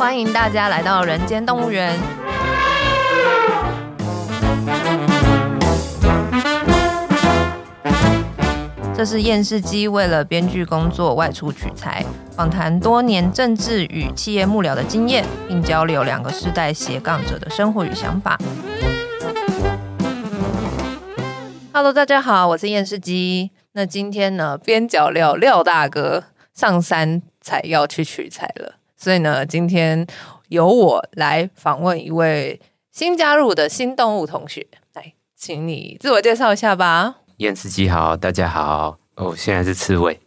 欢迎大家来到人间动物园。这是厌世姬为了编剧工作外出取材，访谈多年政治与企业幕僚的经验，并交流两个世代斜杠者的生活与想法。Hello，大家好，我是厌世姬。那今天呢，边角料廖大哥上山采药去取材了，所以呢，今天由我来访问一位新加入的新动物同学，来，请你自我介绍一下吧。燕子鸡好，大家好，我、哦、现在是刺猬。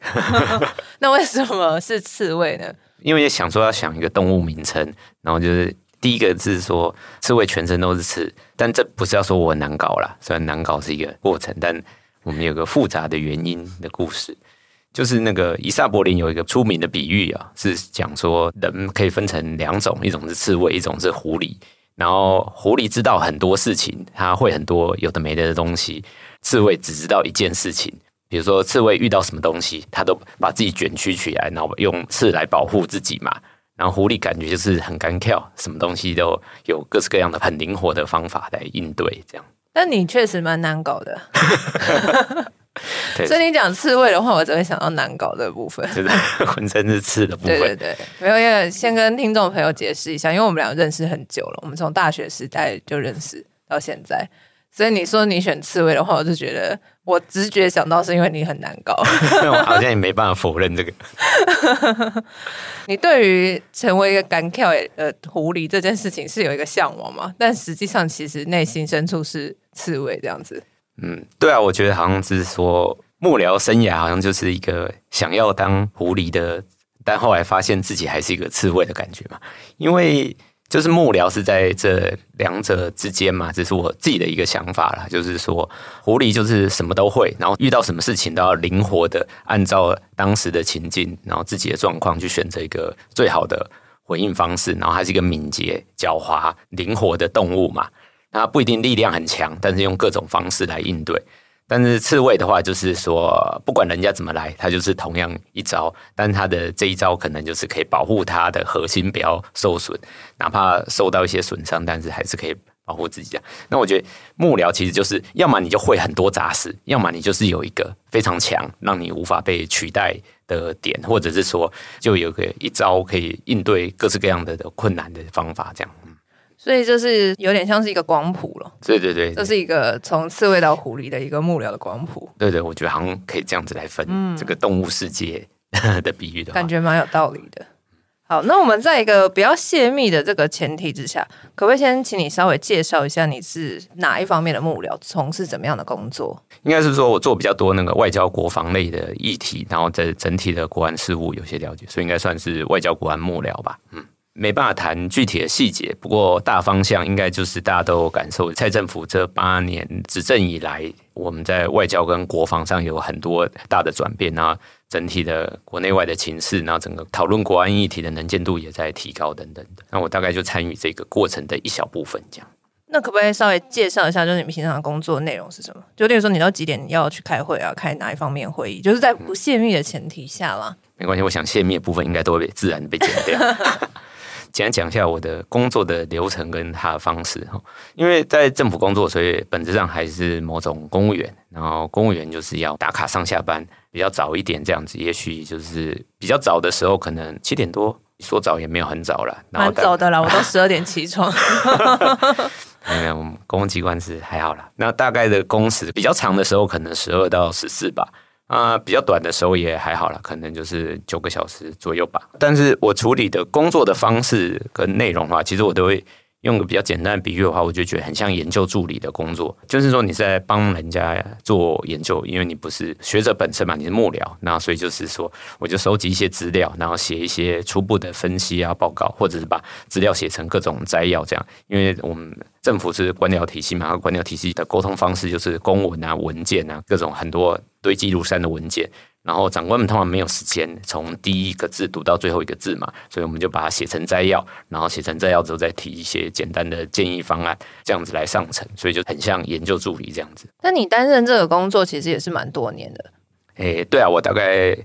那为什么是刺猬呢？因为想说要想一个动物名称，然后就是第一个字说刺猬全身都是刺，但这不是要说我难搞啦，虽然难搞是一个过程，但我们有个复杂的原因的故事，就是那个以萨柏林有一个出名的比喻啊，是讲说人可以分成两种，一种是刺猬，一种是狐狸。然后狐狸知道很多事情，它会很多有的没的的东西。刺猬只知道一件事情，比如说刺猬遇到什么东西，它都把自己卷曲起来，然后用刺来保护自己嘛。然后狐狸感觉就是很干跳，什么东西都有各式各样的很灵活的方法来应对，这样。但你确实蛮难搞的，所以你讲刺猬的话，我只会想到难搞的部分，就是 浑身是刺的部分。对对对，没有，因为先跟听众朋友解释一下，因为我们俩认识很久了，我们从大学时代就认识到现在。所以你说你选刺猬的话，我就觉得我直觉想到是因为你很难搞。我好像也没办法否认这个。你对于成为一个敢跳呃狐狸这件事情是有一个向往吗？但实际上其实内心深处是刺猬这样子。嗯，对啊，我觉得好像是说幕僚生涯好像就是一个想要当狐狸的，但后来发现自己还是一个刺猬的感觉嘛，因为。就是幕僚是在这两者之间嘛，这是我自己的一个想法啦。就是说，狐狸就是什么都会，然后遇到什么事情都要灵活的按照当时的情境，然后自己的状况去选择一个最好的回应方式。然后它是一个敏捷、狡猾、灵活的动物嘛。它不一定力量很强，但是用各种方式来应对。但是刺猬的话，就是说不管人家怎么来，它就是同样一招，但它的这一招可能就是可以保护它的核心不要受损，哪怕受到一些损伤，但是还是可以保护自己。那我觉得幕僚其实就是，要么你就会很多杂事，要么你就是有一个非常强，让你无法被取代的点，或者是说就有个一招可以应对各式各样的困难的方法，这样。所以就是有点像是一个光谱了。对对对，这是一个从刺猬到狐狸的一个幕僚的光谱。对对，我觉得好像可以这样子来分这个动物世界 的比喻的，感觉蛮有道理的。好，那我们在一个比较泄密的这个前提之下，可不可以先请你稍微介绍一下你是哪一方面的幕僚，从事怎么样的工作？应该是说我做比较多那个外交国防类的议题，然后在整体的国安事务有些了解，所以应该算是外交国安幕僚吧。嗯。没办法谈具体的细节，不过大方向应该就是大家都感受。蔡政府这八年执政以来，我们在外交跟国防上有很多大的转变，然后整体的国内外的情势，然后整个讨论国安议题的能见度也在提高等等的。那我大概就参与这个过程的一小部分，这样。那可不可以稍微介绍一下，就是你们平常的工作内容是什么？就例如说，你到几点要去开会啊？开哪一方面会议？就是在不泄密的前提下啦。没关系，我想泄密的部分应该都会被自然被剪掉。简单讲一下我的工作的流程跟他的方式哈，因为在政府工作，所以本质上还是某种公务员。然后公务员就是要打卡上下班，比较早一点这样子，也许就是比较早的时候，可能七点多，说早也没有很早了，蛮早的啦，我都十二点起床。没有，我们公共机关是还好啦。那大概的工时比较长的时候，可能十二到十四吧。啊，比较短的时候也还好啦，可能就是九个小时左右吧。但是我处理的工作的方式跟内容的话，其实我都会用个比较简单的比喻的话，我就觉得很像研究助理的工作，就是说你在帮人家做研究，因为你不是学者本身嘛，你是幕僚，那所以就是说，我就收集一些资料，然后写一些初步的分析啊报告，或者是把资料写成各种摘要这样。因为我们政府是官僚体系嘛，官僚体系的沟通方式就是公文啊、文件啊，各种很多堆积如山的文件。然后长官们通常没有时间从第一个字读到最后一个字嘛，所以我们就把它写成摘要，然后写成摘要之后再提一些简单的建议方案，这样子来上层，所以就很像研究助理这样子。那你担任这个工作其实也是蛮多年的。诶，对啊，我大概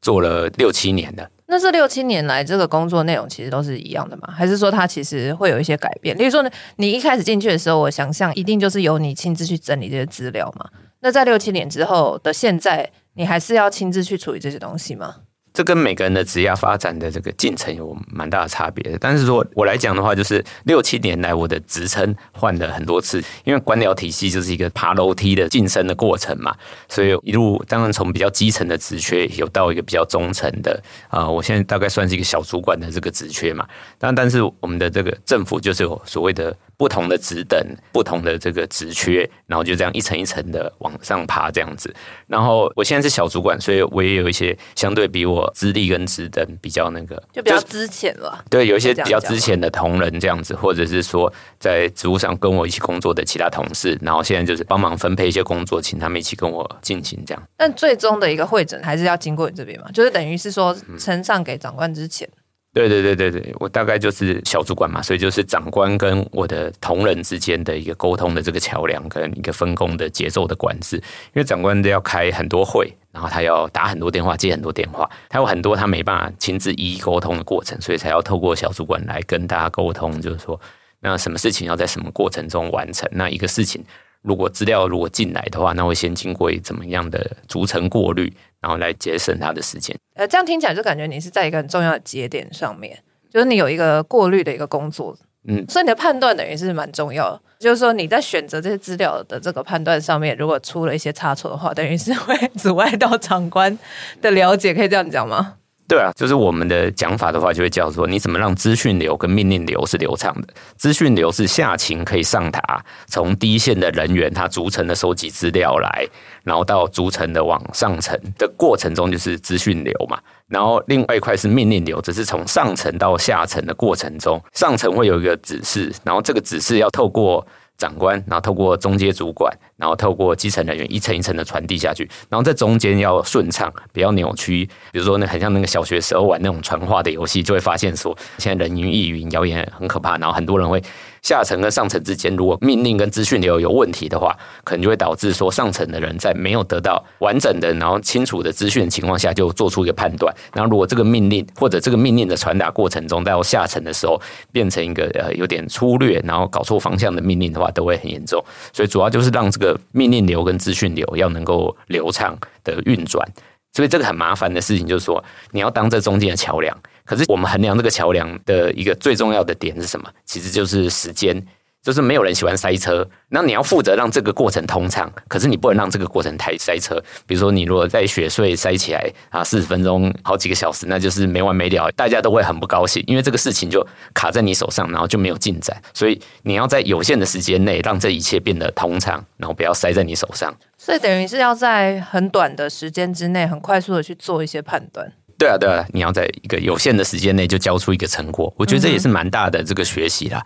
做了六七年的。那这六七年来，这个工作内容其实都是一样的吗？还是说它其实会有一些改变？例如说呢，你一开始进去的时候，我想象一定就是由你亲自去整理这些资料嘛。那在六七年之后的现在，你还是要亲自去处理这些东西吗？这跟每个人的职业发展的这个进程有蛮大的差别。但是说我来讲的话，就是六七年来我的职称换了很多次，因为官僚体系就是一个爬楼梯的晋升的过程嘛，所以一路当然从比较基层的职缺有到一个比较中层的啊、我现在大概算是一个小主管的这个职缺嘛。但但是我们的这个政府就是有所谓的。不同的职等，不同的这个职缺，然后就这样一层一层的往上爬，这样子。然后我现在是小主管，所以我也有一些相对比我资历跟职等比较那个，就比较资浅了。对，有一些比较资浅的同仁这样子，或者是说在职务上跟我一起工作的其他同事，然后现在就是帮忙分配一些工作，请他们一起跟我进行这样。但最终的一个会诊还是要经过你这边嘛？就是等于是说呈上给长官之前。嗯对对对对对，我大概就是小主管嘛，所以就是长官跟我的同仁之间的一个沟通的这个桥梁，跟一个分工的节奏的管制。因为长官都要开很多会，然后他要打很多电话，接很多电话，他有很多他没办法亲自一一沟通的过程，所以才要透过小主管来跟大家沟通，就是说，那什么事情要在什么过程中完成，那一个事情。如果资料如果进来的话，那会先经过怎么样的逐层过滤，然后来节省他的时间。呃，这样听起来就感觉你是在一个很重要的节点上面，就是你有一个过滤的一个工作，嗯，所以你的判断等于是蛮重要的。就是说你在选择这些资料的这个判断上面，如果出了一些差错的话，等于是会阻碍到长官的了解，可以这样讲吗？对啊，就是我们的讲法的话，就会叫做你怎么让资讯流跟命令流是流畅的。资讯流是下情可以上达，从第一线的人员他逐层的收集资料来，然后到逐层的往上层的过程中，就是资讯流嘛。然后另外一块是命令流，只是从上层到下层的过程中，上层会有一个指示，然后这个指示要透过。长官，然后透过中阶主管，然后透过基层人员一层一层的传递下去，然后在中间要顺畅，不要扭曲。比如说，那很像那个小学时候玩那种传话的游戏，就会发现说，现在人云亦云，谣言很可怕，然后很多人会。下层跟上层之间，如果命令跟资讯流有问题的话，可能就会导致说上层的人在没有得到完整的、然后清楚的资讯的情况下，就做出一个判断。然后如果这个命令或者这个命令的传达过程中，到下层的时候变成一个呃有点粗略，然后搞错方向的命令的话，都会很严重。所以主要就是让这个命令流跟资讯流要能够流畅的运转。所以这个很麻烦的事情就是说，你要当这中间的桥梁。可是我们衡量这个桥梁的一个最重要的点是什么？其实就是时间，就是没有人喜欢塞车。那你要负责让这个过程通畅，可是你不能让这个过程太塞车。比如说，你如果在雪隧塞起来啊，四十分钟、好几个小时，那就是没完没了，大家都会很不高兴，因为这个事情就卡在你手上，然后就没有进展。所以你要在有限的时间内让这一切变得通畅，然后不要塞在你手上。所以等于是要在很短的时间之内，很快速的去做一些判断。对啊，对啊，你要在一个有限的时间内就交出一个成果，我觉得这也是蛮大的这个学习啦。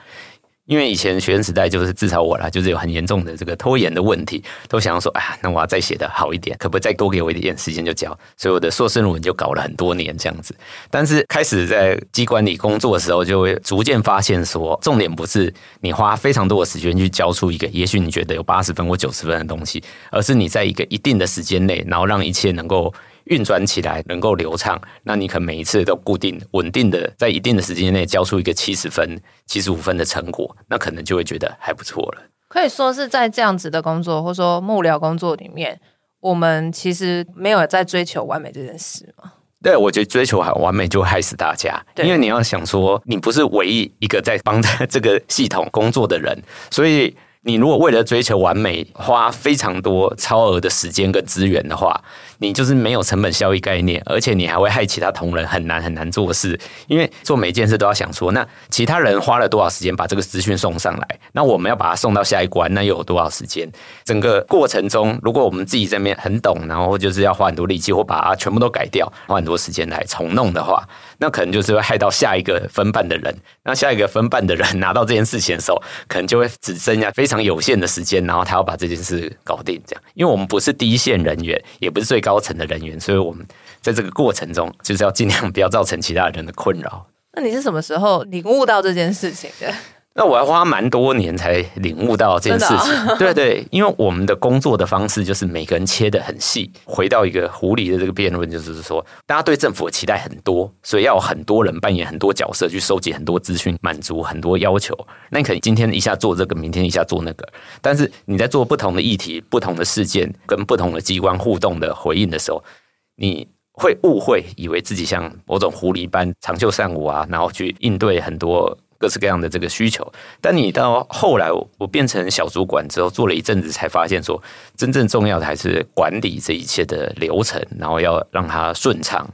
因为以前学生时代就是至少我啦，就是有很严重的这个拖延的问题，都想要说，哎呀，那我要再写的好一点，可不可以再多给我一点时间就交？所以我的硕士论文就搞了很多年这样子。但是开始在机关里工作的时候，就会逐渐发现说，重点不是你花非常多的时间去交出一个，也许你觉得有八十分或九十分的东西，而是你在一个一定的时间内，然后让一切能够。运转起来能够流畅，那你可能每一次都固定稳定的在一定的时间内交出一个七十分、七十五分的成果，那可能就会觉得还不错了。可以说是在这样子的工作，或者说幕僚工作里面，我们其实没有在追求完美这件事吗？对，我觉得追求很完美就害死大家，因为你要想说，你不是唯一一个在帮这个系统工作的人，所以。你如果为了追求完美，花非常多超额的时间跟资源的话，你就是没有成本效益概念，而且你还会害其他同仁很难很难做事。因为做每件事都要想说，那其他人花了多少时间把这个资讯送上来，那我们要把它送到下一关，那又有多少时间？整个过程中，如果我们自己这边很懂，然后就是要花很多力气，或把它全部都改掉，花很多时间来重弄的话，那可能就是会害到下一个分办的人。那下一个分办的人拿到这件事情的时候，可能就会只剩下非常有限的时间，然后他要把这件事搞定。这样，因为我们不是第一线人员，也不是最高层的人员，所以我们在这个过程中，就是要尽量不要造成其他人的困扰。那你是什么时候领悟到这件事情的？那我要花蛮多年才领悟到这件事情。哦、对对，因为我们的工作的方式就是每个人切得很细。回到一个狐狸的这个辩论，就是说，大家对政府的期待很多，所以要有很多人扮演很多角色，去收集很多资讯，满足很多要求。那你可能今天一下做这个，明天一下做那个，但是你在做不同的议题、不同的事件跟不同的机关互动的回应的时候，你会误会，以为自己像某种狐狸般长袖善舞啊，然后去应对很多。各式各样的这个需求，但你到后来，我变成小主管之后，做了一阵子，才发现说，真正重要的还是管理这一切的流程，然后要让它顺畅。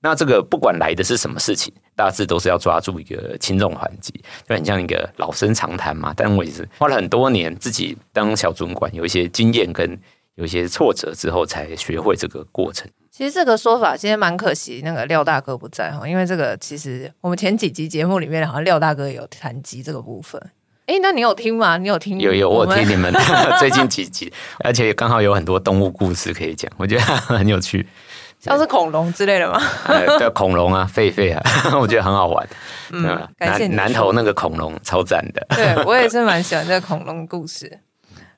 那这个不管来的是什么事情，大致都是要抓住一个轻重缓急，就很像一个老生常谈嘛。但我也是花了很多年，自己当小主管，有一些经验跟有些挫折之后，才学会这个过程。其实这个说法其实蛮可惜，那个廖大哥不在哈，因为这个其实我们前几集节目里面好像廖大哥有谈及这个部分。哎，那你有听吗？你有听？有有，我有听你们 最近几集，而且刚好有很多动物故事可以讲，我觉得很有趣，像是恐龙之类的吗？对，恐龙啊，狒狒啊，我觉得很好玩。嗯，感谢你。南投那个恐龙超赞的，对我也是蛮喜欢这个恐龙故事。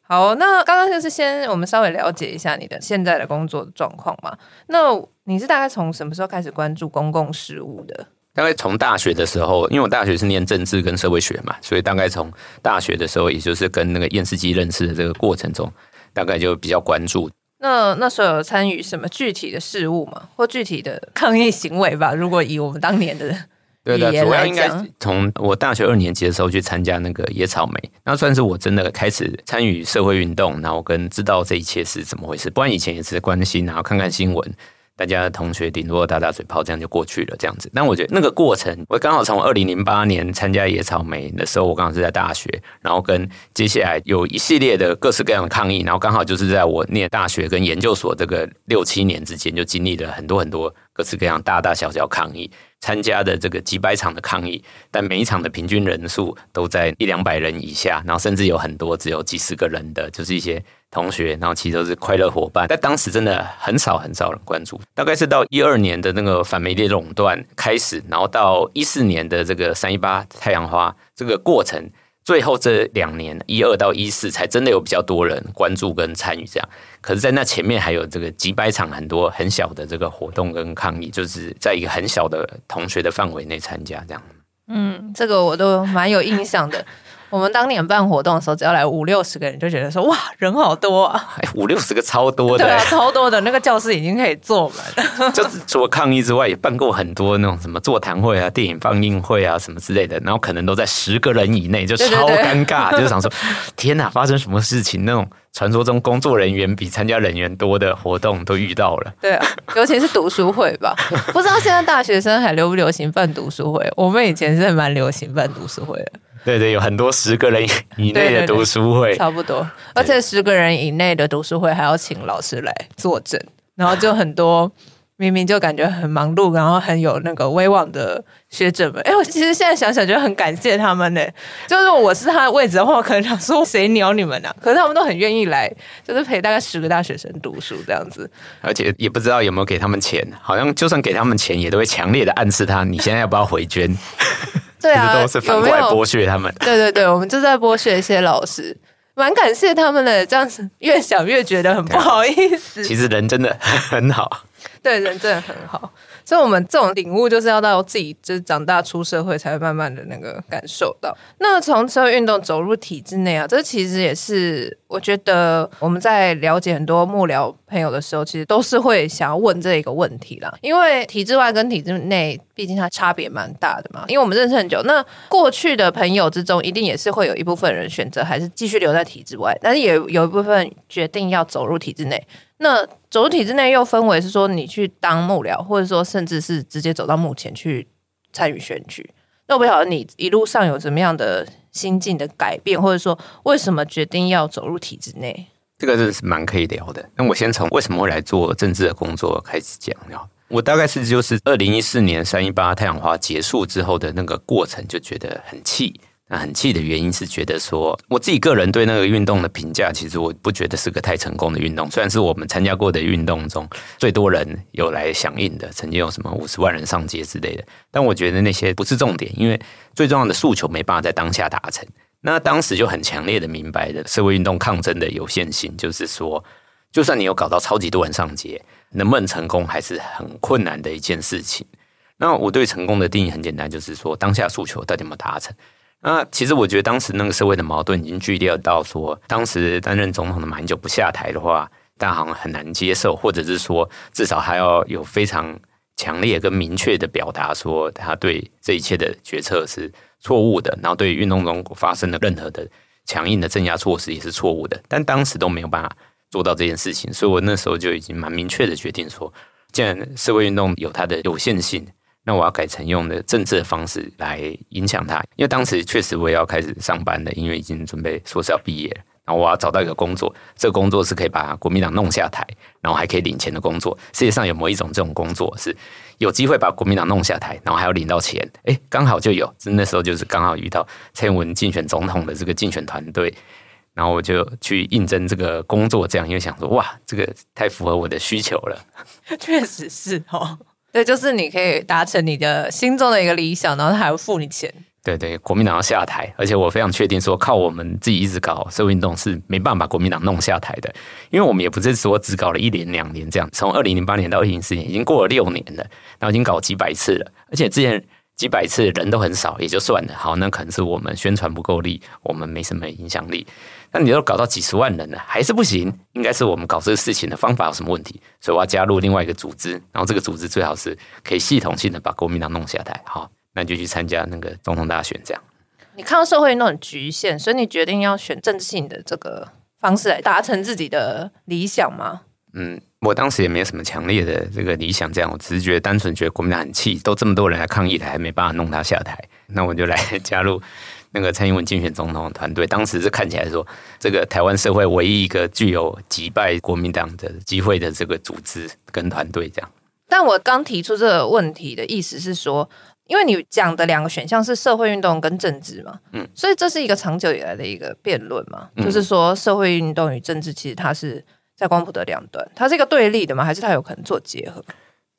好，那刚刚就是先我们稍微了解一下你的现在的工作状况嘛。那你是大概从什么时候开始关注公共事务的？大概从大学的时候，因为我大学是念政治跟社会学嘛，所以大概从大学的时候，也就是跟那个验视机认识的这个过程中，大概就比较关注。那那时候有参与什么具体的事务吗？或具体的抗议行为吧？如果以我们当年的。对的，主要应该从我大学二年级的时候去参加那个野草莓，那算是我真的开始参与社会运动，然后跟知道这一切是怎么回事。不然以前也是关心，然后看看新闻。大家的同学顶多打打嘴炮，这样就过去了，这样子。但我觉得那个过程，我刚好从二零零八年参加野草莓的时候，我刚好是在大学，然后跟接下来有一系列的各式各样的抗议，然后刚好就是在我念大学跟研究所这个六七年之间，就经历了很多很多各式各样大大小小抗议，参加的这个几百场的抗议，但每一场的平均人数都在一两百人以下，然后甚至有很多只有几十个人的，就是一些。同学，然后其实都是快乐伙伴，但当时真的很少很少人关注。大概是到一二年的那个反媒体垄断开始，然后到一四年的这个三一八太阳花这个过程，最后这两年一二到一四才真的有比较多人关注跟参与这样。可是，在那前面还有这个几百场很多很小的这个活动跟抗议，就是在一个很小的同学的范围内参加这样。嗯，这个我都蛮有印象的。我们当年办活动的时候，只要来五六十个人，就觉得说哇，人好多啊！哎，五六十个超多的，对啊，超多的，那个教室已经可以坐满。就是除了抗议之外，也办过很多那种什么座谈会啊、电影放映会啊什么之类的，然后可能都在十个人以内，就超尴尬，就想说 天哪，发生什么事情？那种传说中工作人员比参加人员多的活动都遇到了。对啊，尤其是读书会吧，不知道现在大学生还流不流行办读书会？我们以前是蛮流行办读书会的。对对，有很多十个人以内的读书会，差不多。而且十个人以内的读书会还要请老师来坐镇，然后就很多明明就感觉很忙碌，然后很有那个威望的学者们。哎，我其实现在想想，就很感谢他们呢。就是我是他的位置的话，可能想说谁鸟你们呢、啊？可是他们都很愿意来，就是陪大概十个大学生读书这样子。而且也不知道有没有给他们钱，好像就算给他们钱，也都会强烈的暗示他：你现在要不要回捐？对啊，都是反过来剥削他们。对对对，我们就在剥削一些老师，蛮感谢他们的。这样子越想越觉得很不好意思。其实人真的很好。对，人真的很好。所以，我们这种领悟就是要到自己就是长大出社会，才会慢慢的那个感受到。那从社会运动走入体制内啊，这其实也是我觉得我们在了解很多幕僚朋友的时候，其实都是会想要问这一个问题啦。因为体制外跟体制内，毕竟它差别蛮大的嘛。因为我们认识很久，那过去的朋友之中，一定也是会有一部分人选择还是继续留在体制外，但是也有一部分决定要走入体制内。那走入体制内又分为是说你去当幕僚，或者说甚至是直接走到幕前去参与选举。那我不晓得你一路上有怎么样的心境的改变，或者说为什么决定要走入体制内？这个是蛮可以聊的。那我先从为什么会来做政治的工作开始讲。我大概是就是二零一四年三一八太阳花结束之后的那个过程，就觉得很气。很气的原因是觉得说，我自己个人对那个运动的评价，其实我不觉得是个太成功的运动。虽然是我们参加过的运动中最多人有来响应的，曾经有什么五十万人上街之类的，但我觉得那些不是重点，因为最重要的诉求没办法在当下达成。那当时就很强烈的明白的社会运动抗争的有限性，就是说，就算你有搞到超级多人上街，能不能成功还是很困难的一件事情。那我对成功的定义很简单，就是说当下诉求到底有没有达成。那其实我觉得当时那个社会的矛盾已经剧烈到说，当时担任总统的马英九不下台的话，大家好像很难接受，或者是说至少还要有非常强烈跟明确的表达，说他对这一切的决策是错误的，然后对运动中发生的任何的强硬的镇压措施也是错误的。但当时都没有办法做到这件事情，所以我那时候就已经蛮明确的决定说，既然社会运动有它的有限性。那我要改成用的政治的方式来影响他，因为当时确实我也要开始上班了，因为已经准备硕士要毕业了。然后我要找到一个工作，这个工作是可以把国民党弄下台，然后还可以领钱的工作。世界上有没有一种这种工作是有机会把国民党弄下台，然后还要领到钱？哎，刚好就有。那时候就是刚好遇到蔡英文竞选总统的这个竞选团队，然后我就去应征这个工作，这样因为想说哇，这个太符合我的需求了。确实是哦。对，就是你可以达成你的心中的一个理想，然后他还会付你钱。对对，国民党要下台，而且我非常确定说，靠我们自己一直搞社会运动是没办法把国民党弄下台的，因为我们也不是说只搞了一年两年这样，从二零零八年到二零一四年，已经过了六年了，然后已经搞几百次了，而且之前几百次人都很少，也就算了。好，那可能是我们宣传不够力，我们没什么影响力。那你都搞到几十万人了，还是不行？应该是我们搞这个事情的方法有什么问题？所以我要加入另外一个组织，然后这个组织最好是可以系统性的把国民党弄下台。好，那你就去参加那个总统大选。这样，你看到社会运动很局限，所以你决定要选政治性的这个方式来达成自己的理想吗？嗯，我当时也没有什么强烈的这个理想，这样我只是觉得单纯觉得国民党很气，都这么多人来抗议了，还没办法弄他下台，那我就来 加入。那个蔡英文竞选总统的团队，当时是看起来说，这个台湾社会唯一一个具有击败国民党的机会的这个组织跟团队，这样。但我刚提出这个问题的意思是说，因为你讲的两个选项是社会运动跟政治嘛，嗯，所以这是一个长久以来的一个辩论嘛，就是说社会运动与政治其实它是在光谱的两端，它是一个对立的嘛？还是它有可能做结合？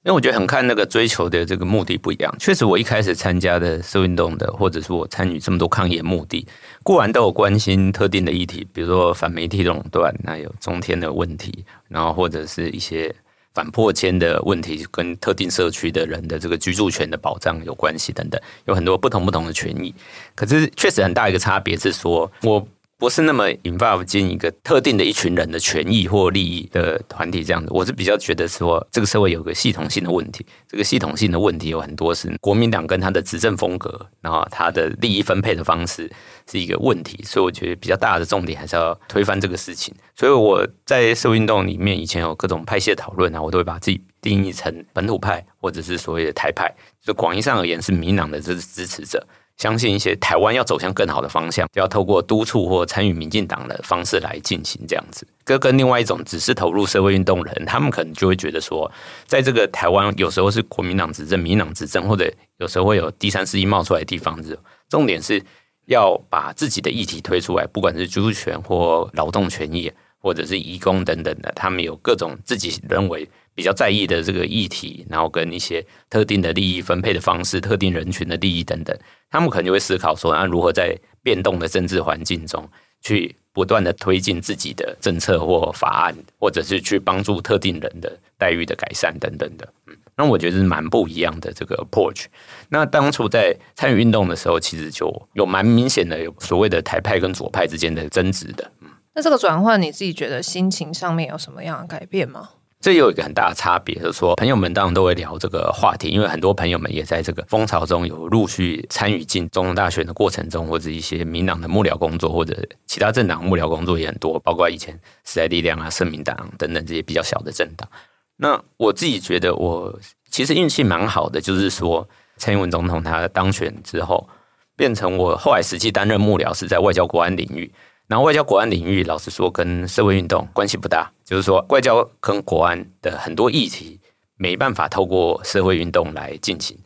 因为我觉得很看那个追求的这个目的不一样。确实，我一开始参加的社运动的，或者是我参与这么多抗议的目的，固然都有关心特定的议题，比如说反媒体垄断，那有中天的问题，然后或者是一些反破迁的问题，跟特定社区的人的这个居住权的保障有关系等等，有很多不同不同的权益。可是，确实很大一个差别是说，我。不是那么 involve 进一个特定的一群人的权益或利益的团体这样子，我是比较觉得说，这个社会有个系统性的问题。这个系统性的问题有很多是国民党跟他的执政风格，然后他的利益分配的方式是一个问题，所以我觉得比较大的重点还是要推翻这个事情。所以我在社会运动里面以前有各种派系的讨论啊，我都会把自己定义成本土派或者是所谓的台派，就广义上而言是民党的支持者。相信一些台湾要走向更好的方向，就要透过督促或参与民进党的方式来进行这样子。跟跟另外一种只是投入社会运动的人，他们可能就会觉得说，在这个台湾有时候是国民党执政、民进党执政，或者有时候会有第三势力冒出来的地方，是重点是要把自己的议题推出来，不管是居住权或劳动权益，或者是移工等等的，他们有各种自己认为。比较在意的这个议题，然后跟一些特定的利益分配的方式、特定人群的利益等等，他们可能就会思考说，那如何在变动的政治环境中去不断的推进自己的政策或法案，或者是去帮助特定人的待遇的改善等等的。嗯，那我觉得是蛮不一样的这个 approach。那当初在参与运动的时候，其实就有蛮明显的所谓的台派跟左派之间的争执的。嗯，那这个转换，你自己觉得心情上面有什么样的改变吗？这又有一个很大的差别，就是说朋友们当然都会聊这个话题，因为很多朋友们也在这个风潮中有陆续参与进总统大选的过程中，或者一些民党的幕僚工作，或者其他政党幕僚工作也很多，包括以前时代力量啊、社民党等等这些比较小的政党。那我自己觉得，我其实运气蛮好的，就是说蔡英文总统他当选之后，变成我后来实际担任幕僚是在外交国安领域。然后外交国安领域，老实说跟社会运动关系不大，就是说外交跟国安的很多议题没办法透过社会运动来进行，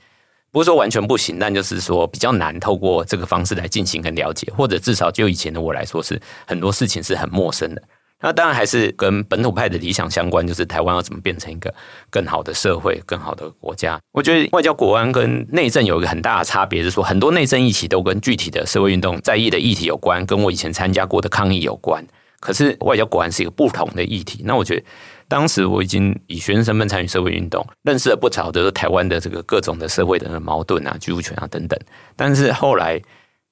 不是说完全不行，但就是说比较难透过这个方式来进行跟了解，或者至少就以前的我来说，是很多事情是很陌生的。那当然还是跟本土派的理想相关，就是台湾要怎么变成一个更好的社会、更好的国家。我觉得外交国安跟内政有一个很大的差别，是说很多内政议题都跟具体的社会运动在意的议题有关，跟我以前参加过的抗议有关。可是外交果然是一个不同的议题。那我觉得当时我已经以学生身份参与社会运动，认识了不少的台湾的这个各种的社会的矛盾啊、居住权啊等等。但是后来。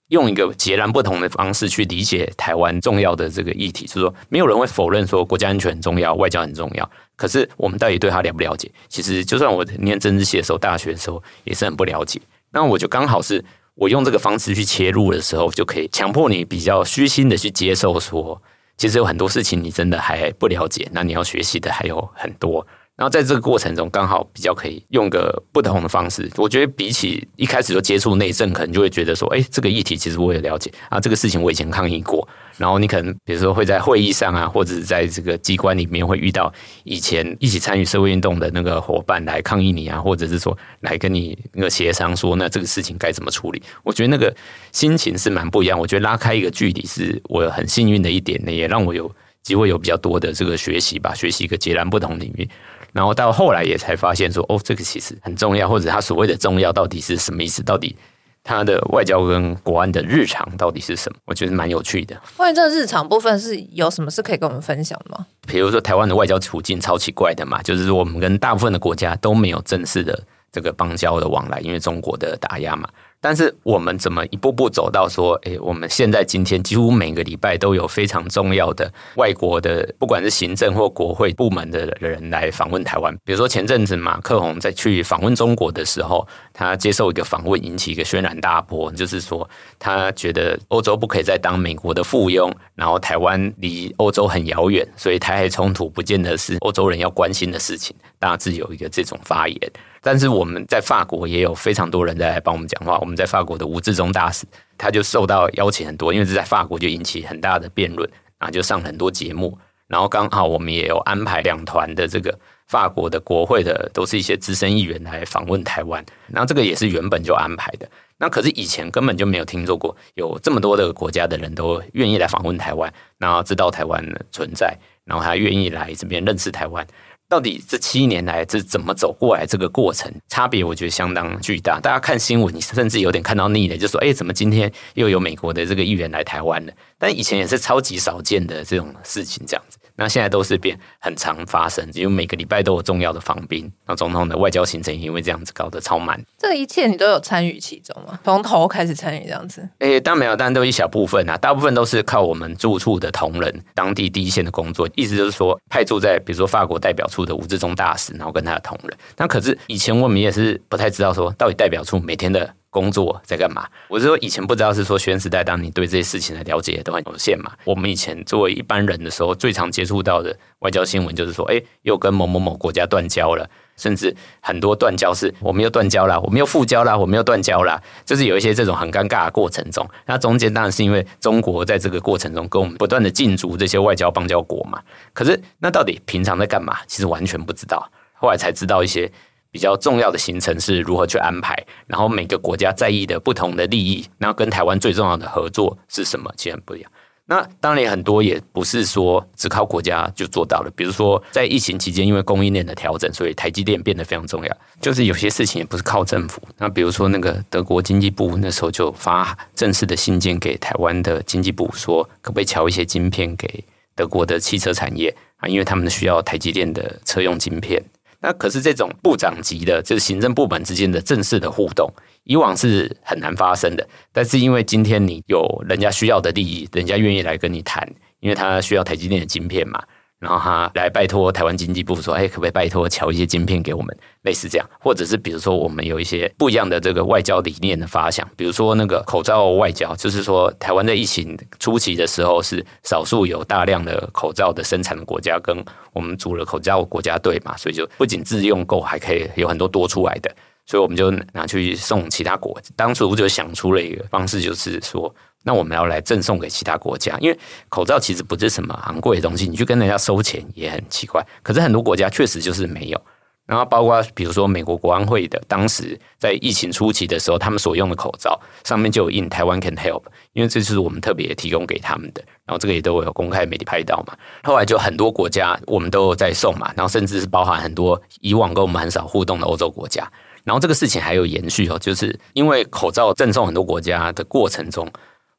用一个截然不同的方式去理解台湾重要的这个议题，就是说，没有人会否认说国家安全很重要，外交很重要。可是我们到底对他了不了解？其实，就算我念政治系的时候，大学的时候也是很不了解。那我就刚好是我用这个方式去切入的时候，就可以强迫你比较虚心的去接受，说其实有很多事情你真的还不了解，那你要学习的还有很多。然后在这个过程中，刚好比较可以用个不同的方式。我觉得比起一开始就接触内政，可能就会觉得说，哎，这个议题其实我也了解啊，这个事情我以前抗议过。然后你可能比如说会在会议上啊，或者是在这个机关里面会遇到以前一起参与社会运动的那个伙伴来抗议你啊，或者是说来跟你那个协商说，那这个事情该怎么处理？我觉得那个心情是蛮不一样。我觉得拉开一个距离是我很幸运的一点呢，也让我有机会有比较多的这个学习吧，学习一个截然不同领域。然后到后来也才发现说，哦，这个其实很重要，或者他所谓的重要到底是什么意思？到底他的外交跟国安的日常到底是什么？我觉得蛮有趣的。关于这个日常部分是有什么是可以跟我们分享的吗？比如说台湾的外交处境超奇怪的嘛，就是说我们跟大部分的国家都没有正式的这个邦交的往来，因为中国的打压嘛。但是我们怎么一步步走到说，诶，我们现在今天几乎每个礼拜都有非常重要的外国的，不管是行政或国会部门的人来访问台湾。比如说前阵子马克宏在去访问中国的时候，他接受一个访问，引起一个轩然大波，就是说他觉得欧洲不可以再当美国的附庸，然后台湾离欧洲很遥远，所以台海冲突不见得是欧洲人要关心的事情。大致有一个这种发言。但是我们在法国也有非常多人在来帮我们讲话。我们在法国的吴志忠大使，他就受到邀请很多，因为是在法国就引起很大的辩论，然后就上很多节目。然后刚好我们也有安排两团的这个法国的国会的，都是一些资深议员来访问台湾。然后这个也是原本就安排的。那可是以前根本就没有听说过有这么多的国家的人都愿意来访问台湾，然后知道台湾的存在，然后还愿意来这边认识台湾。到底这七年来这怎么走过来？这个过程差别，我觉得相当巨大。大家看新闻，你甚至有点看到腻了，就说：“哎，怎么今天又有美国的这个议员来台湾了？”但以前也是超级少见的这种事情，这样子。那现在都是变很常发生，因为每个礼拜都有重要的访宾，那总统的外交行程因为这样子搞得超满。这一切你都有参与其中吗？从头开始参与这样子？诶，当然没有，当然都一小部分啊，大部分都是靠我们住处的同仁，当地第一线的工作，意思就是说派驻在比如说法国代表处的吴志忠大使，然后跟他的同仁。那可是以前我们也是不太知道说到底代表处每天的。工作在干嘛？我是说，以前不知道是说学时代，当你对这些事情的了解都很有限嘛。我们以前作为一般人的时候，最常接触到的外交新闻就是说，哎，又跟某某某国家断交了，甚至很多断交是我们又断交了，我们又复交了，我们又断交了，就是有一些这种很尴尬的过程中。那中间当然是因为中国在这个过程中跟我们不断的进驻这些外交邦交国嘛。可是那到底平常在干嘛？其实完全不知道。后来才知道一些。比较重要的行程是如何去安排，然后每个国家在意的不同的利益，然后跟台湾最重要的合作是什么，其实很不一样。那当然很多，也不是说只靠国家就做到了。比如说在疫情期间，因为供应链的调整，所以台积电变得非常重要。就是有些事情也不是靠政府。那比如说那个德国经济部那时候就发正式的信件给台湾的经济部，说可不可以乔一些晶片给德国的汽车产业啊？因为他们需要台积电的车用晶片。那可是这种部长级的，就是行政部门之间的正式的互动。以往是很难发生的，但是因为今天你有人家需要的利益，人家愿意来跟你谈，因为他需要台积电的晶片嘛，然后他来拜托台湾经济部说，哎，可不可以拜托乔一些晶片给我们，类似这样，或者是比如说我们有一些不一样的这个外交理念的发想，比如说那个口罩外交，就是说台湾在疫情初期的时候是少数有大量的口罩的生产的国家，跟我们组了口罩国家队嘛，所以就不仅自用够，还可以有很多多出来的。所以我们就拿去送其他国。当初我就想出了一个方式，就是说，那我们要来赠送给其他国家，因为口罩其实不是什么昂贵的东西，你去跟人家收钱也很奇怪。可是很多国家确实就是没有。然后包括比如说美国国安会的，当时在疫情初期的时候，他们所用的口罩上面就有印“台湾 can help”，因为这是我们特别提供给他们的。然后这个也都有公开媒体拍到嘛。后来就很多国家我们都有在送嘛，然后甚至是包含很多以往跟我们很少互动的欧洲国家。然后这个事情还有延续哦，就是因为口罩赠送很多国家的过程中，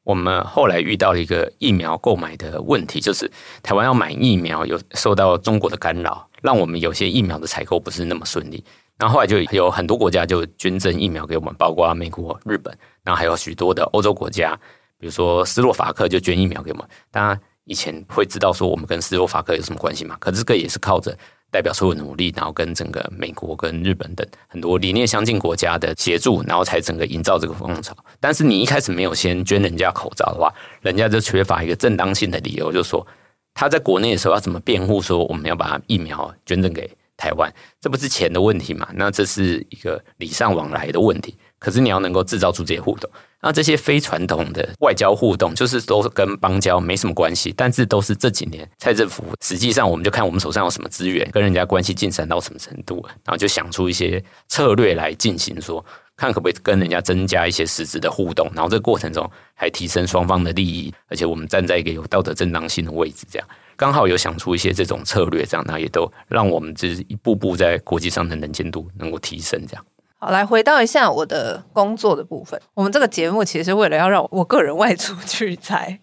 我们后来遇到了一个疫苗购买的问题，就是台湾要买疫苗有受到中国的干扰，让我们有些疫苗的采购不是那么顺利。然后后来就有很多国家就捐赠疫苗给我们，包括美国、日本，然后还有许多的欧洲国家，比如说斯洛伐克就捐疫苗给我们。当然以前会知道说我们跟斯洛伐克有什么关系嘛？可这个也是靠着。代表所有努力，然后跟整个美国、跟日本等很多理念相近国家的协助，然后才整个营造这个风潮。但是你一开始没有先捐人家口罩的话，人家就缺乏一个正当性的理由，就说他在国内的时候要怎么辩护说我们要把疫苗捐赠给台湾？这不是钱的问题嘛？那这是一个礼尚往来的问题。可是你要能够制造出这些互动。那这些非传统的外交互动，就是都跟邦交没什么关系，但是都是这几年蔡政府实际上，我们就看我们手上有什么资源，跟人家关系进展到什么程度，然后就想出一些策略来进行，说看可不可以跟人家增加一些实质的互动，然后这个过程中还提升双方的利益，而且我们站在一个有道德正当性的位置，这样刚好有想出一些这种策略，这样那也都让我们就是一步步在国际上的能见度能够提升，这样。好，来回到一下我的工作的部分。我们这个节目其实是为了要让我个人外出取材，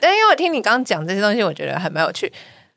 但 因为我听你刚刚讲这些东西，我觉得还蛮有趣。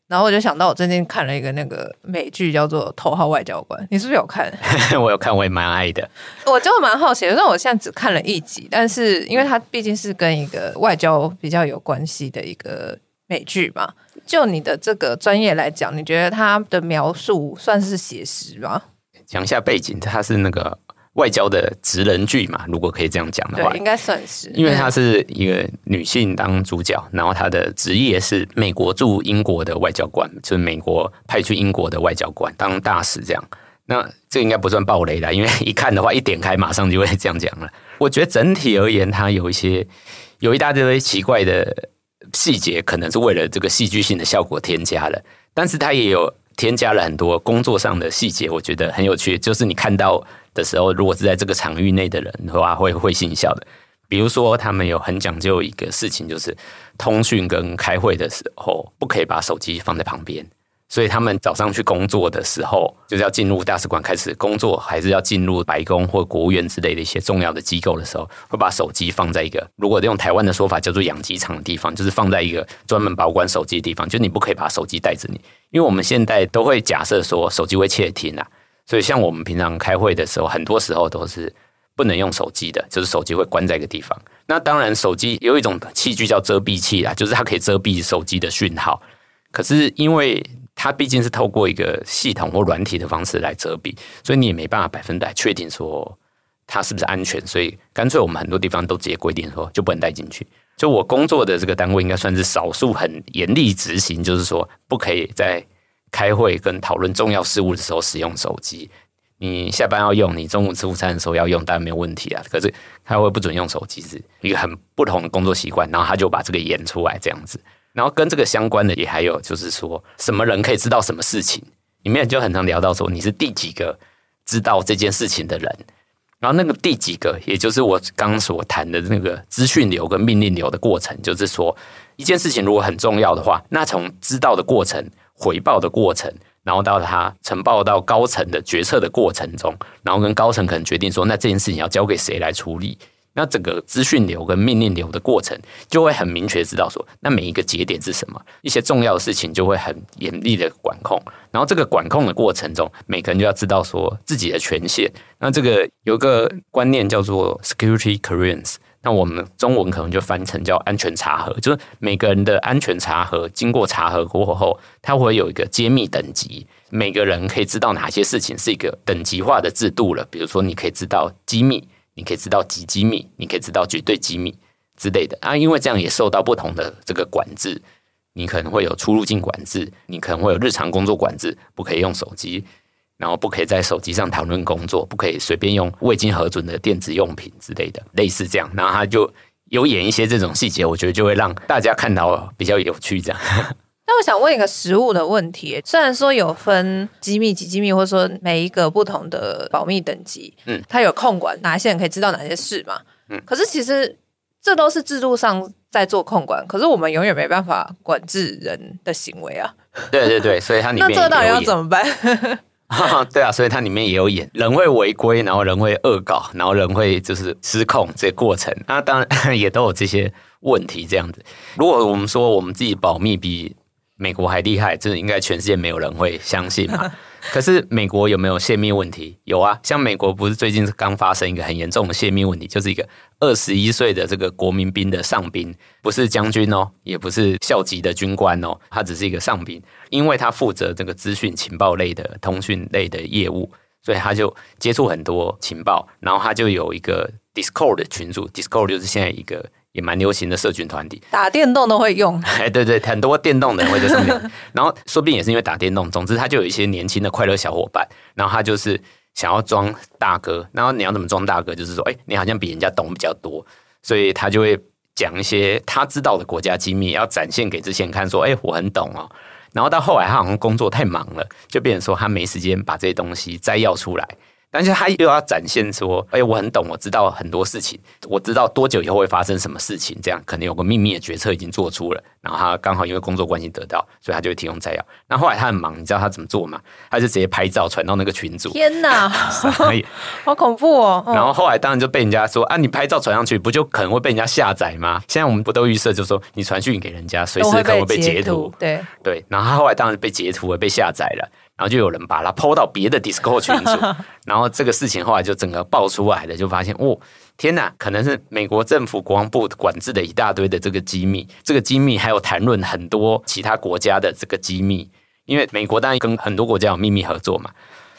然后我就想到，我最近看了一个那个美剧，叫做《头号外交官》，你是不是有看？我有看，我也蛮爱的。我就蛮好奇的，因为我现在只看了一集，但是因为它毕竟是跟一个外交比较有关系的一个美剧嘛。就你的这个专业来讲，你觉得它的描述算是写实吗？讲一下背景，它是那个。外交的职人剧嘛，如果可以这样讲的话，应该算是，因为她是一个女性当主角，然后她的职业是美国驻英国的外交官，就是美国派去英国的外交官当大使这样。那这个应该不算暴雷啦，因为一看的话，一点开马上就会这样讲了。我觉得整体而言，它有一些有一大堆奇怪的细节，可能是为了这个戏剧性的效果添加了，但是它也有添加了很多工作上的细节，我觉得很有趣，就是你看到。的时候，如果是在这个场域内的人的话，会会心笑的。比如说，他们有很讲究一个事情，就是通讯跟开会的时候，不可以把手机放在旁边。所以他们早上去工作的时候，就是要进入大使馆开始工作，还是要进入白宫或国务院之类的一些重要的机构的时候，会把手机放在一个，如果用台湾的说法叫做养鸡场的地方，就是放在一个专门保管手机的地方，就你不可以把手机带着你，因为我们现在都会假设说手机会窃听啊。所以，像我们平常开会的时候，很多时候都是不能用手机的，就是手机会关在一个地方。那当然，手机有一种器具叫遮蔽器啊，就是它可以遮蔽手机的讯号。可是，因为它毕竟是透过一个系统或软体的方式来遮蔽，所以你也没办法百分百确定说它是不是安全。所以，干脆我们很多地方都直接规定说就不能带进去。就我工作的这个单位，应该算是少数很严厉执行，就是说不可以在。开会跟讨论重要事务的时候使用手机，你下班要用，你中午吃午餐的时候要用，当然没有问题啊。可是开会不准用手机是一个很不同的工作习惯，然后他就把这个演出来这样子。然后跟这个相关的也还有就是说，什么人可以知道什么事情？里面就很常聊到说，你是第几个知道这件事情的人。然后那个第几个，也就是我刚刚所谈的那个资讯流跟命令流的过程，就是说一件事情如果很重要的话，那从知道的过程、回报的过程，然后到他呈报到高层的决策的过程中，然后跟高层可能决定说，那这件事情要交给谁来处理。那整个资讯流跟命令流的过程，就会很明确知道说，那每一个节点是什么，一些重要的事情就会很严厉的管控。然后这个管控的过程中，每个人就要知道说自己的权限。那这个有个观念叫做 security clearance，那我们中文可能就翻成叫安全查核，就是每个人的安全查核经过查核过后，它会有一个揭秘等级，每个人可以知道哪些事情是一个等级化的制度了。比如说，你可以知道机密。你可以知道极机密，你可以知道绝对机密之类的啊，因为这样也受到不同的这个管制。你可能会有出入境管制，你可能会有日常工作管制，不可以用手机，然后不可以在手机上讨论工作，不可以随便用未经核准的电子用品之类的，类似这样。然后他就有演一些这种细节，我觉得就会让大家看到比较有趣这样。那我想问一个实物的问题，虽然说有分机密及机密，或者说每一个不同的保密等级，嗯，它有控管哪些人可以知道哪些事嘛，嗯，可是其实这都是制度上在做控管，可是我们永远没办法管制人的行为啊。对对对，所以它里面那这到底要怎么办？对啊，所以它里面也有演人会违规，然后人会恶搞，然后人会就是失控这个过程，那当然 也都有这些问题这样子。如果我们说我们自己保密比美国还厉害，这应该全世界没有人会相信嘛？可是美国有没有泄密问题？有啊，像美国不是最近刚发生一个很严重的泄密问题，就是一个二十一岁的这个国民兵的上兵，不是将军哦，也不是校级的军官哦，他只是一个上兵，因为他负责这个资讯情报类的通讯类的业务，所以他就接触很多情报，然后他就有一个 Discord 的群组，Discord 就是现在一个。也蛮流行的社群团体，打电动都会用。哎，对对，很多电动的人会在上面。然后说不定也是因为打电动，总之他就有一些年轻的快乐小伙伴。然后他就是想要装大哥。然后你要怎么装大哥？就是说，哎，你好像比人家懂比较多，所以他就会讲一些他知道的国家机密，要展现给这些人看，说，哎，我很懂哦。然后到后来，他好像工作太忙了，就变成说他没时间把这些东西摘要出来。但是他又要展现说，哎，我很懂，我知道很多事情，我知道多久以后会发生什么事情，这样可能有个秘密的决策已经做出了，然后他刚好因为工作关系得到，所以他就会提供摘要。那后来他很忙，你知道他怎么做吗？他就直接拍照传到那个群组。天哪，好恐怖哦！然后后来当然就被人家说啊，你拍照传上去，不就可能会被人家下载吗？现在我们不都预设，就是说你传讯给人家，随时可能会被截图。对对，然后他后来当然被截图了，被下载了。然后就有人把它 PO 到别的 Discord 群组，然后这个事情后来就整个爆出来了，就发现哦，天哪，可能是美国政府国防部管制的一大堆的这个机密，这个机密还有谈论很多其他国家的这个机密，因为美国当然跟很多国家有秘密合作嘛。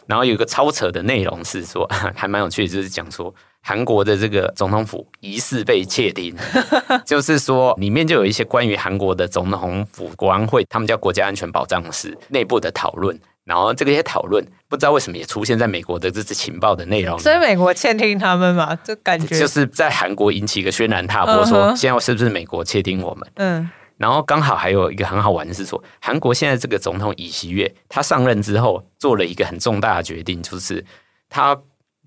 然后有一个超扯的内容是说，还蛮有趣的，就是讲说韩国的这个总统府疑似被窃听，就是说里面就有一些关于韩国的总统府国安会，他们叫国家安全保障室内部的讨论。然后这个些讨论不知道为什么也出现在美国的这次情报的内容，所以美国窃听他们嘛，就感觉就是在韩国引起一个轩然大波，说现在是不是美国窃听我们？嗯，然后刚好还有一个很好玩的是说，韩国现在这个总统尹锡悦他上任之后做了一个很重大的决定，就是他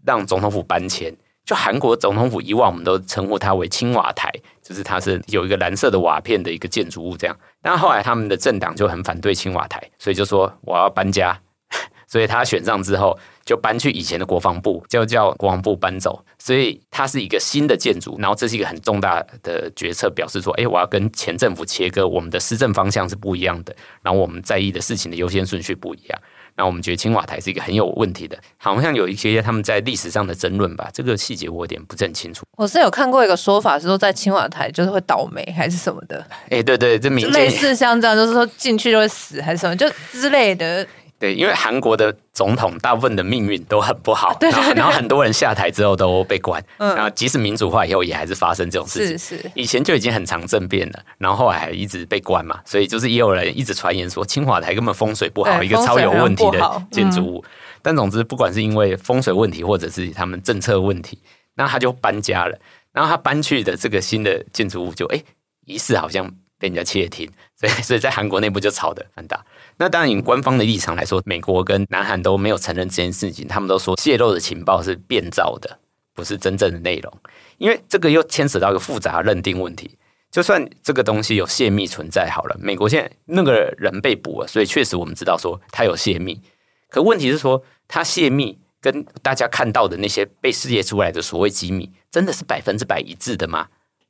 让总统府搬迁。就韩国总统府以往我们都称呼它为青瓦台，就是它是有一个蓝色的瓦片的一个建筑物这样。那后来他们的政党就很反对青瓦台，所以就说我要搬家。所以他选上之后就搬去以前的国防部，就叫国防部搬走。所以它是一个新的建筑，然后这是一个很重大的决策，表示说，哎，我要跟前政府切割，我们的施政方向是不一样的，然后我们在意的事情的优先顺序不一样。那我们觉得青瓦台是一个很有问题的，好像有一些他们在历史上的争论吧，这个细节我有点不是很清楚。我是有看过一个说法，是说在青瓦台就是会倒霉还是什么的。哎，对对，这民间类似像这样，就是说进去就会死还是什么，就之类的。对，因为韩国的总统大部分的命运都很不好，对对对，然后很多人下台之后都被关，嗯，然后即使民主化以后，也还是发生这种事情。是是，以前就已经很常政变了，然后后来还一直被关嘛，所以就是也有人一直传言说清华台根本风水不好，一个超有问题的建筑物。嗯、但总之，不管是因为风水问题，或者是他们政策问题，那他就搬家了。然后他搬去的这个新的建筑物就，就哎，疑似好像被人家窃听，所以所以在韩国内部就吵得很大。那当然，以官方的立场来说，美国跟南韩都没有承认这件事情，他们都说泄露的情报是变造的，不是真正的内容，因为这个又牵扯到一个复杂的认定问题。就算这个东西有泄密存在好了，美国现在那个人被捕了，所以确实我们知道说他有泄密。可问题是说，他泄密跟大家看到的那些被释列出来的所谓机密，真的是百分之百一致的吗？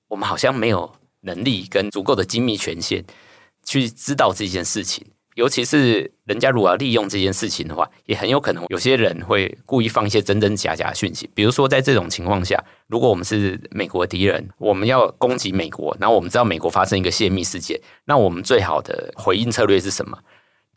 我们好像没有能力跟足够的机密权限去知道这件事情。尤其是人家如果要利用这件事情的话，也很有可能有些人会故意放一些真真假假的讯息。比如说，在这种情况下，如果我们是美国敌人，我们要攻击美国，然后我们知道美国发生一个泄密事件，那我们最好的回应策略是什么？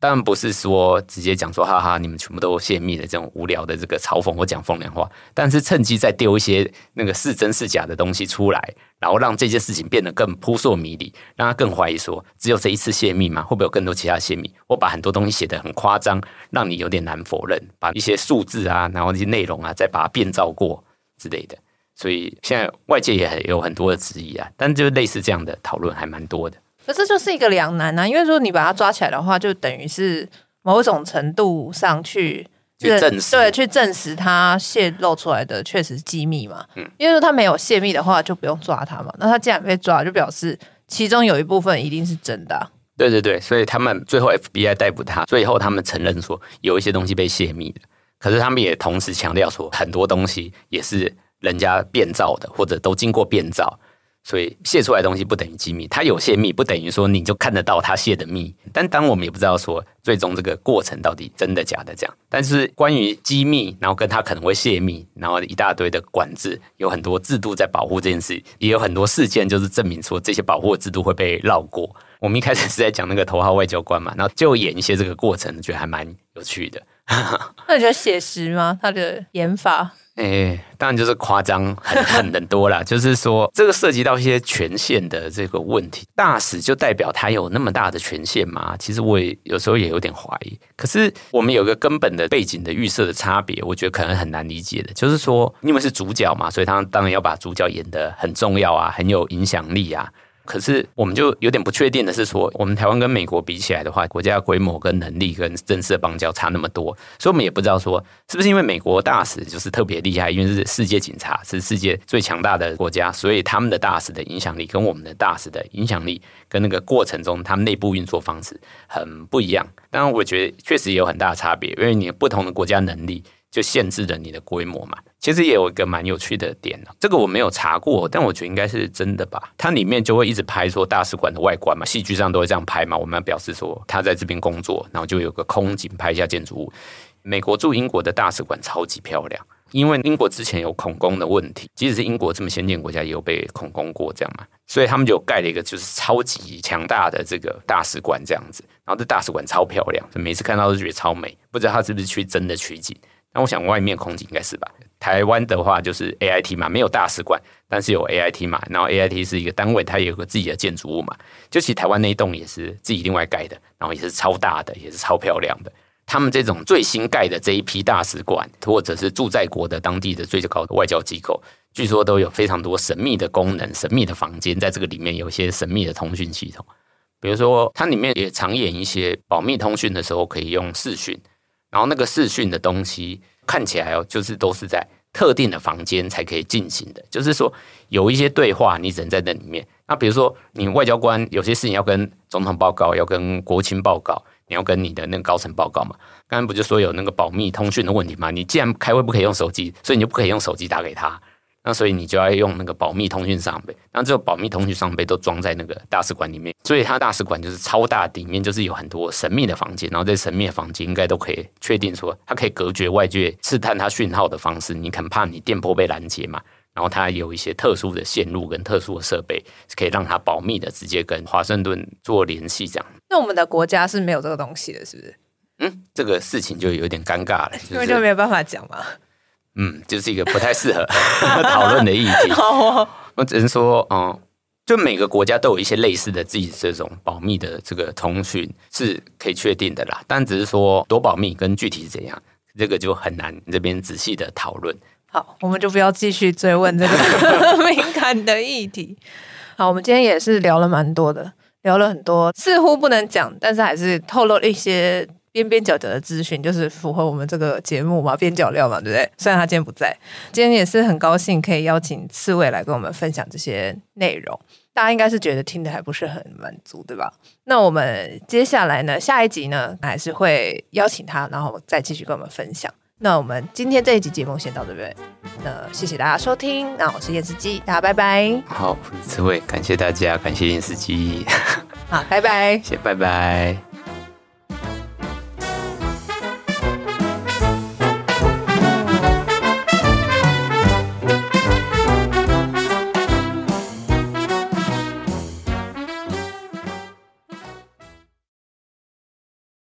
当然不是说直接讲说哈哈，你们全部都泄密的这种无聊的这个嘲讽或讲风凉话，但是趁机再丢一些那个是真是假的东西出来，然后让这件事情变得更扑朔迷离，让他更怀疑说只有这一次泄密吗？会不会有更多其他泄密？我把很多东西写得很夸张，让你有点难否认，把一些数字啊，然后一些内容啊，再把它变造过之类的。所以现在外界也有很多的质疑啊，但就类似这样的讨论还蛮多的。可这就是一个两难啊，因为说你把他抓起来的话，就等于是某种程度上去去证实，对，去证实他泄露出来的确实是机密嘛。嗯，因为说他没有泄密的话，就不用抓他嘛。那他既然被抓，就表示其中有一部分一定是真的啊。对对对，所以他们最后 FBI 逮捕他，最后他们承认说有一些东西被泄密的，可是他们也同时强调说很多东西也是人家变造的，或者都经过变造。所以泄出来的东西不等于机密，它有泄密不等于说你就看得到它泄的密。但当我们也不知道说最终这个过程到底真的假的这样。但是关于机密，然后跟它可能会泄密，然后一大堆的管制，有很多制度在保护这件事，也有很多事件就是证明说这些保护制度会被绕过。我们一开始是在讲那个头号外交官嘛，然后就演一些这个过程，觉得还蛮有趣的。那你觉得写实吗？他的演法？哎、当然就是夸张很很多啦。就是说，这个涉及到一些权限的这个问题，大使就代表他有那么大的权限吗？其实我也有时候也有点怀疑。可是我们有个根本的背景的预设的差别，我觉得可能很难理解的，就是说，因为是主角嘛，所以他当然要把主角演得很重要啊，很有影响力啊。可是，我们就有点不确定的是说，我们台湾跟美国比起来的话，国家规模跟能力跟正式的邦交差那么多，所以我们也不知道说是不是因为美国大使就是特别厉害，因为是世界警察，是世界最强大的国家，所以他们的大使的影响力跟我们的大使的影响力跟那个过程中他们内部运作方式很不一样。当然，我觉得确实也有很大的差别，因为你不同的国家能力。就限制了你的规模嘛，其实也有一个蛮有趣的点，这个我没有查过，但我觉得应该是真的吧。它里面就会一直拍说大使馆的外观嘛，戏剧上都会这样拍嘛。我们要表示说他在这边工作，然后就有个空景拍一下建筑物。美国驻英国的大使馆超级漂亮，因为英国之前有恐攻的问题，即使是英国这么先进国家也有被恐攻过，这样嘛，所以他们就盖了一个就是超级强大的这个大使馆这样子。然后这大使馆超漂亮，每次看到都觉得超美，不知道他是不是去真的取景。那我想外面空景应该是吧。台湾的话就是 AIT 嘛，没有大使馆，但是有 AIT 嘛。然后 AIT 是一个单位，它也有个自己的建筑物嘛。就其实台湾那一栋也是自己另外盖的，然后也是超大的，也是超漂亮的。他们这种最新盖的这一批大使馆，或者是驻在国的当地的最高的外交机构，据说都有非常多神秘的功能、神秘的房间，在这个里面有一些神秘的通讯系统。比如说，它里面也常演一些保密通讯的时候可以用视讯。然后那个视讯的东西看起来哦，就是都是在特定的房间才可以进行的。就是说有一些对话，你只能在那里面。那比如说你外交官有些事情要跟总统报告，要跟国情报告，你要跟你的那个高层报告嘛。刚刚不就说有那个保密通讯的问题吗？你既然开会不可以用手机，所以你就不可以用手机打给他。那所以你就要用那个保密通讯设备，那这个保密通讯设备都装在那个大使馆里面，所以它大使馆就是超大，里面就是有很多神秘的房间，然后这神秘的房间应该都可以确定说，它可以隔绝外界刺探它讯号的方式，你可能怕你电波被拦截嘛，然后它有一些特殊的线路跟特殊的设备，是可以让它保密的直接跟华盛顿做联系这样。那我们的国家是没有这个东西的，是不是？嗯，这个事情就有点尴尬了，因为就没有办法讲嘛。嗯，就是一个不太适合 讨论的议题。我只能说，嗯，就每个国家都有一些类似的自己这种保密的这个通讯是可以确定的啦，但只是说多保密跟具体是怎样，这个就很难这边仔细的讨论。好，我们就不要继续追问这个 敏感的议题。好，我们今天也是聊了蛮多的，聊了很多似乎不能讲，但是还是透露了一些边边角角的资讯，就是符合我们这个节目嘛，边角料嘛，对不对？虽然他今天不在，今天也是很高兴可以邀请刺猬来跟我们分享这些内容。大家应该是觉得听的还不是很满足，对吧？那我们接下来呢，下一集呢，还是会邀请他，然后再继续跟我们分享。那我们今天这一集节目先到这边，那谢谢大家收听。那我是燕司机，大家拜拜。好，刺猬，感谢大家，感谢燕司机。好，拜拜，谢谢，拜拜。